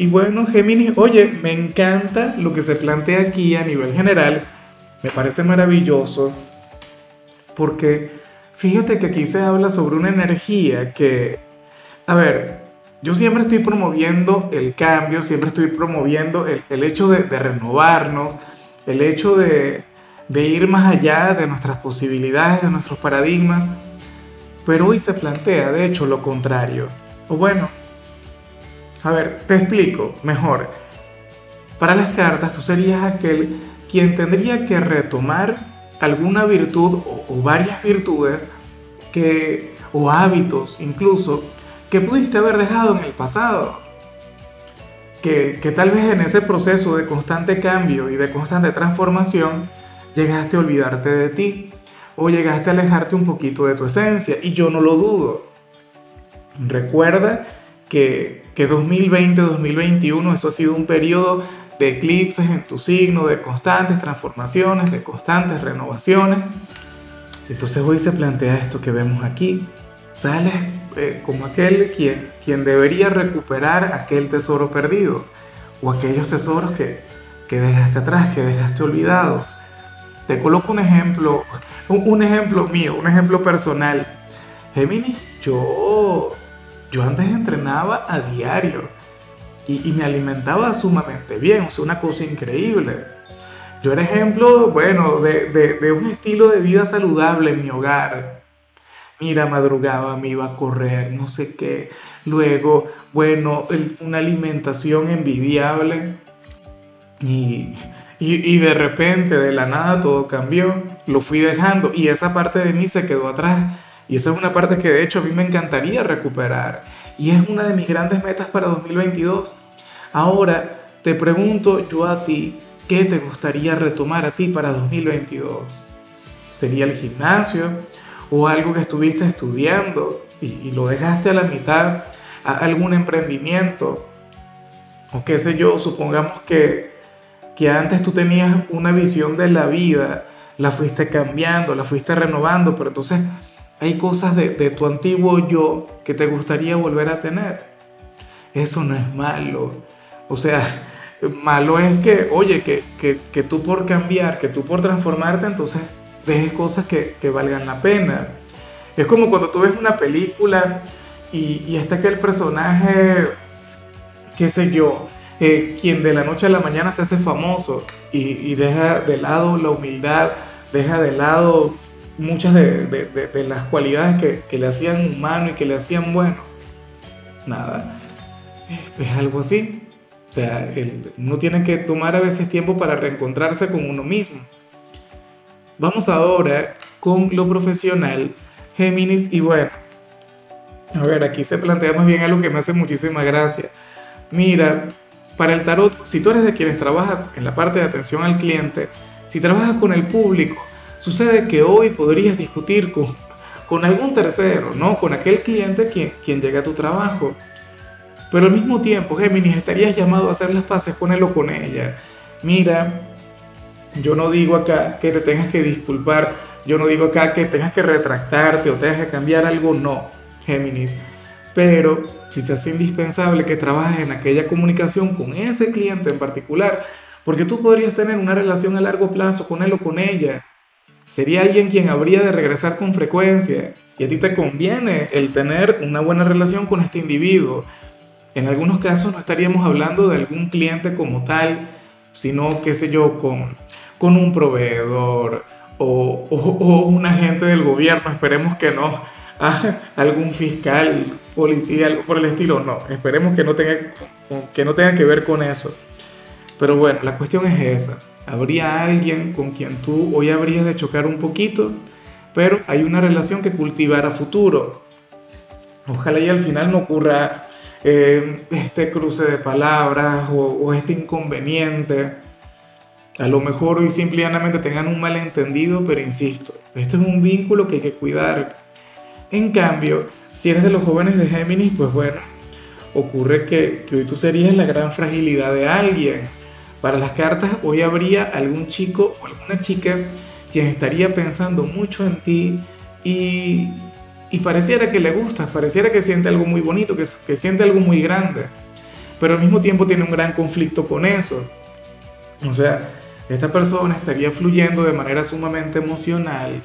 Y bueno, Géminis, oye, me encanta lo que se plantea aquí a nivel general. Me parece maravilloso porque fíjate que aquí se habla sobre una energía que, a ver, yo siempre estoy promoviendo el cambio, siempre estoy promoviendo el, hecho de, renovarnos, el hecho de, de ir más allá de nuestras posibilidades, de nuestros paradigmas. Pero hoy se plantea, de hecho, lo contrario. O bueno, a ver, te explico mejor. Para las cartas, tú serías aquel quien tendría que retomar alguna virtud o, varias virtudes que, o hábitos incluso que pudiste haber dejado en el pasado. Que, que tal vez en ese proceso de constante cambio y de constante transformación llegaste a olvidarte de ti o llegaste a alejarte un poquito de tu esencia y yo no lo dudo. Recuerda que, 2020-2021, eso ha sido un periodo de eclipses en tu signo, de constantes transformaciones, de constantes renovaciones. Entonces hoy se plantea esto que vemos aquí. Sales eh, como aquel quien, debería recuperar aquel tesoro perdido o aquellos tesoros que, que dejaste atrás, que dejaste olvidados. Te coloco un ejemplo, un, un ejemplo mío, un ejemplo personal. Géminis, yo yo antes entrenaba a diario y, me alimentaba sumamente bien, o sea, una cosa increíble. Yo era ejemplo, bueno, de, un estilo de vida saludable en mi hogar. Mira, madrugaba, me iba a correr, no sé qué. Luego, bueno, una alimentación envidiable. Y, y, de repente, de la nada, todo cambió. Lo fui dejando y esa parte de mí se quedó atrás. Y esa es una parte que de hecho a mí me encantaría recuperar. Y es una de mis grandes metas para 2022. Ahora te pregunto yo a ti, ¿qué te gustaría retomar a ti para 2022? ¿Sería el gimnasio o algo que estuviste estudiando y, lo dejaste a la mitad? ¿Algún emprendimiento? O qué sé yo, supongamos que, que antes tú tenías una visión de la vida, la fuiste cambiando, la fuiste renovando, pero entonces hay cosas de, tu antiguo yo que te gustaría volver a tener. Eso no es malo. O sea, malo es que, oye, que, tú por cambiar, que tú por transformarte, entonces dejes cosas que, valgan la pena. Es como cuando tú ves una película y, y está aquel personaje, qué sé yo, eh, quien de la noche a la mañana se hace famoso y deja de lado la humildad, deja de lado muchas de, las cualidades que, le hacían humano y que le hacían bueno. Nada, es algo así. O sea, uno tiene que tomar a veces tiempo para reencontrarse con uno mismo. Vamos ahora con lo profesional, Géminis, y bueno, a ver, aquí se plantea más bien algo que me hace muchísima gracia. Mira, para el tarot, si tú eres de quienes trabaja en la parte de atención al cliente, si trabajas con el público, Sucede que hoy podrías discutir con, con algún tercero, ¿no? Con aquel cliente quien, quien llega a tu trabajo. Pero al mismo tiempo, Géminis, estarías llamado a hacer las paces con él o con ella. Mira, yo no digo acá que te tengas que disculpar, yo no digo acá que tengas que retractarte o tengas que cambiar algo, no, Géminis. Pero si se hace indispensable que trabajes en aquella comunicación con ese cliente en particular, porque tú podrías tener una relación a largo plazo con él o con ella, sería alguien quien habría de regresar con frecuencia. Y a ti te conviene el tener una buena relación con este individuo. En algunos casos no estaríamos hablando de algún cliente como tal, sino, qué sé yo, con, con un proveedor o, o, un agente del gobierno, esperemos que no, ah, algún fiscal, policía, algo por el estilo, no, esperemos que no tenga que, no tenga que ver con eso. Pero bueno, la cuestión es esa habría alguien con quien tú hoy habrías de chocar un poquito, pero hay una relación que cultivar a futuro. Ojalá y al final no ocurra eh, este cruce de palabras o, este inconveniente. A lo mejor hoy simplemente tengan un malentendido, pero insisto, este es un vínculo que hay que cuidar. En cambio, si eres de los jóvenes de Géminis, pues bueno, ocurre que, que hoy tú serías la gran fragilidad de alguien. Para las cartas, hoy habría algún chico o alguna chica quien estaría pensando mucho en ti y, pareciera que le gustas, pareciera que siente algo muy bonito, que, que siente algo muy grande, pero al mismo tiempo tiene un gran conflicto con eso. O sea, esta persona estaría fluyendo de manera sumamente emocional,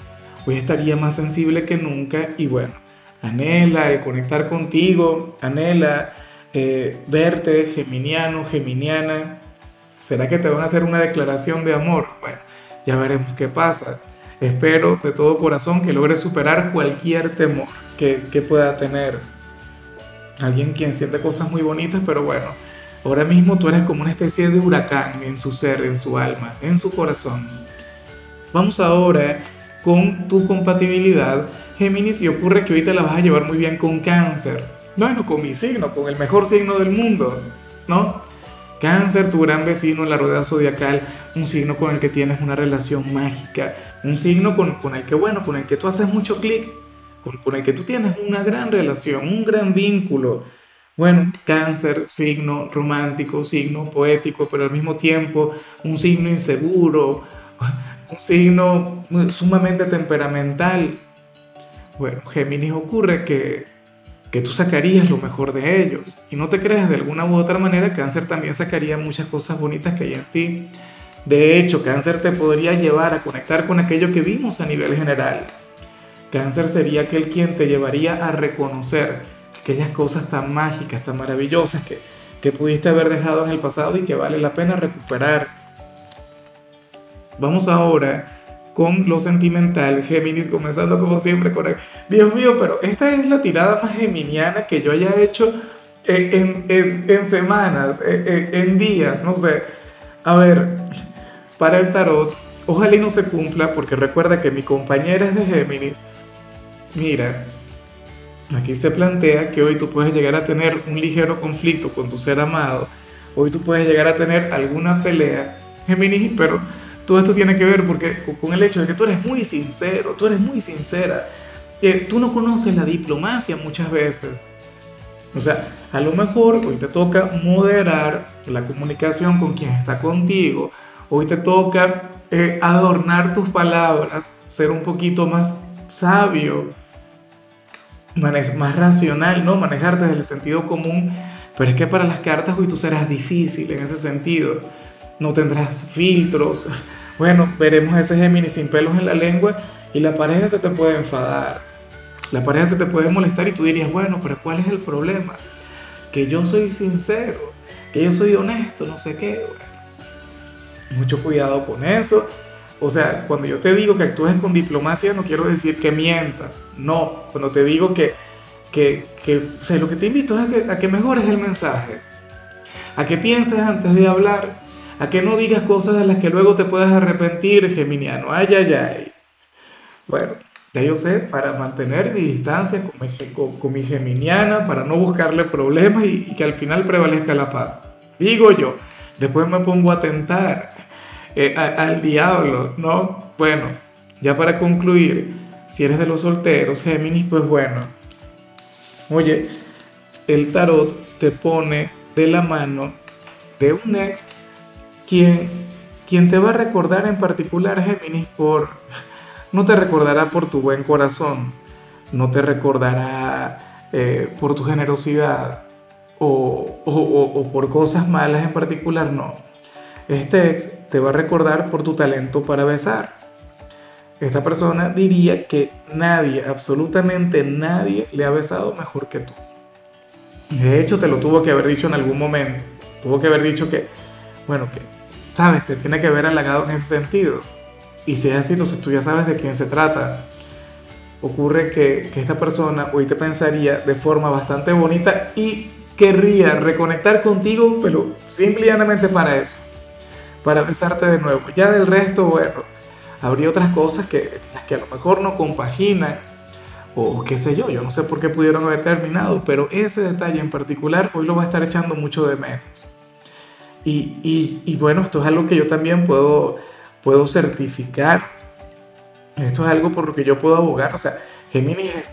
hoy estaría más sensible que nunca y bueno, anhela el conectar contigo, anhela eh, verte geminiano, geminiana. ¿Será que te van a hacer una declaración de amor? Bueno, ya veremos qué pasa. Espero de todo corazón que logres superar cualquier temor que, pueda tener. Alguien quien siente cosas muy bonitas, pero bueno, ahora mismo tú eres como una especie de huracán en su ser, en su alma, en su corazón. Vamos ahora con tu compatibilidad, Géminis, y ocurre que hoy te la vas a llevar muy bien con cáncer. Bueno, con mi signo, con el mejor signo del mundo, ¿no? Cáncer, tu gran vecino en la rueda zodiacal, un signo con el que tienes una relación mágica, un signo con, con el que, bueno, con el que tú haces mucho clic, con, con el que tú tienes una gran relación, un gran vínculo. Bueno, cáncer, signo romántico, signo poético, pero al mismo tiempo un signo inseguro, un signo sumamente temperamental. Bueno, Géminis ocurre que, que tú sacarías lo mejor de ellos. Y no te creas, de alguna u otra manera, Cáncer también sacaría muchas cosas bonitas que hay en ti. De hecho, Cáncer te podría llevar a conectar con aquello que vimos a nivel general. Cáncer sería aquel quien te llevaría a reconocer aquellas cosas tan mágicas, tan maravillosas que, que pudiste haber dejado en el pasado y que vale la pena recuperar. Vamos ahora con lo sentimental, Géminis, comenzando como siempre con... Dios mío, pero esta es la tirada más geminiana que yo haya hecho en, en, en semanas, en, en, días, no sé. A ver, para el tarot, ojalá y no se cumpla, porque recuerda que mi compañera es de Géminis. Mira, aquí se plantea que hoy tú puedes llegar a tener un ligero conflicto con tu ser amado, hoy tú puedes llegar a tener alguna pelea, Géminis, pero todo esto tiene que ver porque, con el hecho de que tú eres muy sincero, tú eres muy sincera. tú no conoces la diplomacia muchas veces. O sea, a lo mejor hoy te toca moderar la comunicación con quien está contigo. Hoy te toca eh, adornar tus palabras, ser un poquito más sabio, más racional, ¿no? Manejarte desde el sentido común. Pero es que para las cartas hoy tú serás difícil en ese sentido no tendrás filtros. Bueno, veremos ese Géminis sin pelos en la lengua y la pareja se te puede enfadar. La pareja se te puede molestar y tú dirías, bueno, pero ¿cuál es el problema? Que yo soy sincero, que yo soy honesto, no sé qué. mucho cuidado con eso. O sea, cuando yo te digo que actúes con diplomacia, no quiero decir que mientas. No, cuando te digo que, que, que o sea, lo que te invito es a que, a que mejores el mensaje. A que pienses antes de hablar a que no digas cosas de las que luego te puedas arrepentir, Geminiano. Ay, ay, ay. Bueno, ya yo sé, para mantener mi distancia con mi, Geminiana, para no buscarle problemas y, que al final prevalezca la paz. Digo yo, después me pongo a tentar eh, al diablo, ¿no? Bueno, ya para concluir, si eres de los solteros, Géminis, pues bueno, oye, el tarot te pone de la mano de un ex quien, quien te va a recordar en particular, Géminis, por, no te recordará por tu buen corazón, no te recordará eh, por tu generosidad o, o, o por cosas malas en particular, no. Este ex te va a recordar por tu talento para besar. Esta persona diría que nadie, absolutamente nadie, le ha besado mejor que tú. De hecho, te lo tuvo que haber dicho en algún momento. Tuvo que haber dicho que, bueno, que ¿sabes? Te tiene que ver halagado en ese sentido. Y si es así, entonces tú ya sabes de quién se trata. Ocurre que, que esta persona hoy te pensaría de forma bastante bonita y querría reconectar contigo, pero simplemente para eso, para besarte de nuevo. Ya del resto, bueno, habría otras cosas que las que a lo mejor no compaginan o qué sé yo, yo no sé por qué pudieron haber terminado, pero ese detalle en particular hoy lo va a estar echando mucho de menos. Y, y, bueno, esto es algo que yo también puedo, puedo certificar. Esto es algo por lo que yo puedo abogar. O sea, Géminis es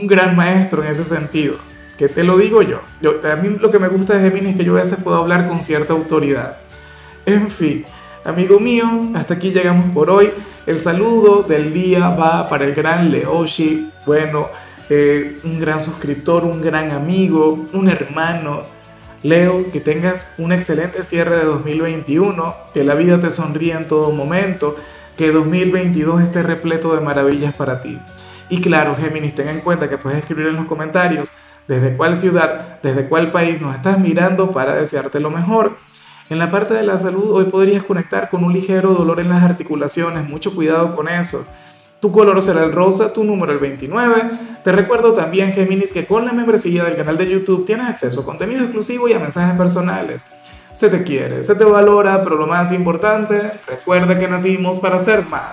un gran maestro en ese sentido. Que te lo digo yo. yo. A mí lo que me gusta de Géminis es que yo a veces puedo hablar con cierta autoridad. En fin, amigo mío, hasta aquí llegamos por hoy. El saludo del día va para el gran Leoshi. Bueno, eh, un gran suscriptor, un gran amigo, un hermano. Leo, que tengas un excelente cierre de 2021, que la vida te sonríe en todo momento, que 2022 esté repleto de maravillas para ti. Y claro, Géminis, ten en cuenta que puedes escribir en los comentarios desde cuál ciudad, desde cuál país nos estás mirando para desearte lo mejor. En la parte de la salud, hoy podrías conectar con un ligero dolor en las articulaciones, mucho cuidado con eso. Tu color será el rosa, tu número el 29. Te recuerdo también, Géminis, que con la membresía del canal de YouTube tienes acceso a contenido exclusivo y a mensajes personales. Se te quiere, se te valora, pero lo más importante, recuerda que nacimos para ser más.